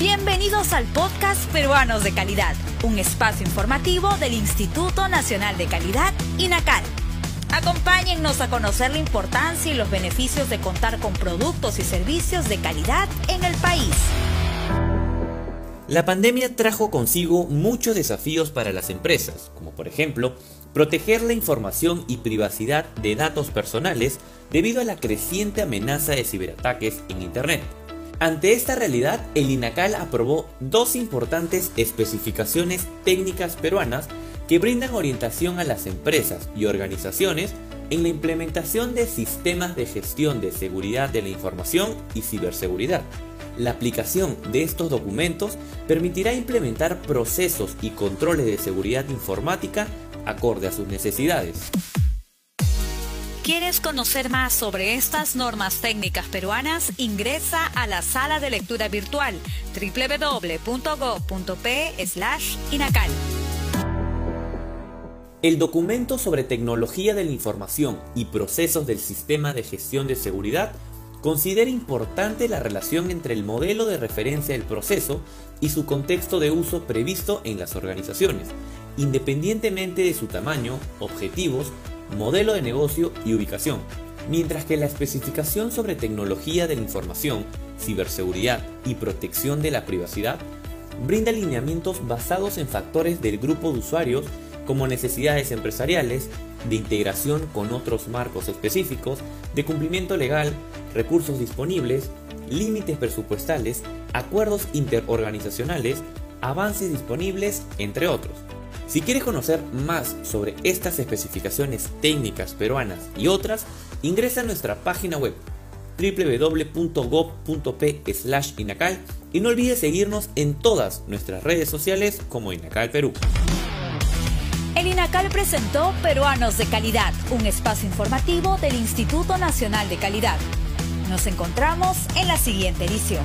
Bienvenidos al podcast Peruanos de Calidad, un espacio informativo del Instituto Nacional de Calidad, INACAL. Acompáñennos a conocer la importancia y los beneficios de contar con productos y servicios de calidad en el país. La pandemia trajo consigo muchos desafíos para las empresas, como por ejemplo, proteger la información y privacidad de datos personales debido a la creciente amenaza de ciberataques en Internet. Ante esta realidad, el INACAL aprobó dos importantes especificaciones técnicas peruanas que brindan orientación a las empresas y organizaciones en la implementación de sistemas de gestión de seguridad de la información y ciberseguridad. La aplicación de estos documentos permitirá implementar procesos y controles de seguridad informática acorde a sus necesidades. ¿Quieres conocer más sobre estas normas técnicas peruanas? Ingresa a la sala de lectura virtual www.go.p/inacal. El documento sobre tecnología de la información y procesos del sistema de gestión de seguridad considera importante la relación entre el modelo de referencia del proceso y su contexto de uso previsto en las organizaciones, independientemente de su tamaño, objetivos modelo de negocio y ubicación, mientras que la especificación sobre tecnología de la información, ciberseguridad y protección de la privacidad brinda lineamientos basados en factores del grupo de usuarios como necesidades empresariales, de integración con otros marcos específicos, de cumplimiento legal, recursos disponibles, límites presupuestales, acuerdos interorganizacionales, avances disponibles, entre otros. Si quieres conocer más sobre estas especificaciones técnicas peruanas y otras, ingresa a nuestra página web www.gov.p/inacal y no olvides seguirnos en todas nuestras redes sociales como Inacal Perú. El INACAL presentó Peruanos de Calidad, un espacio informativo del Instituto Nacional de Calidad. Nos encontramos en la siguiente edición.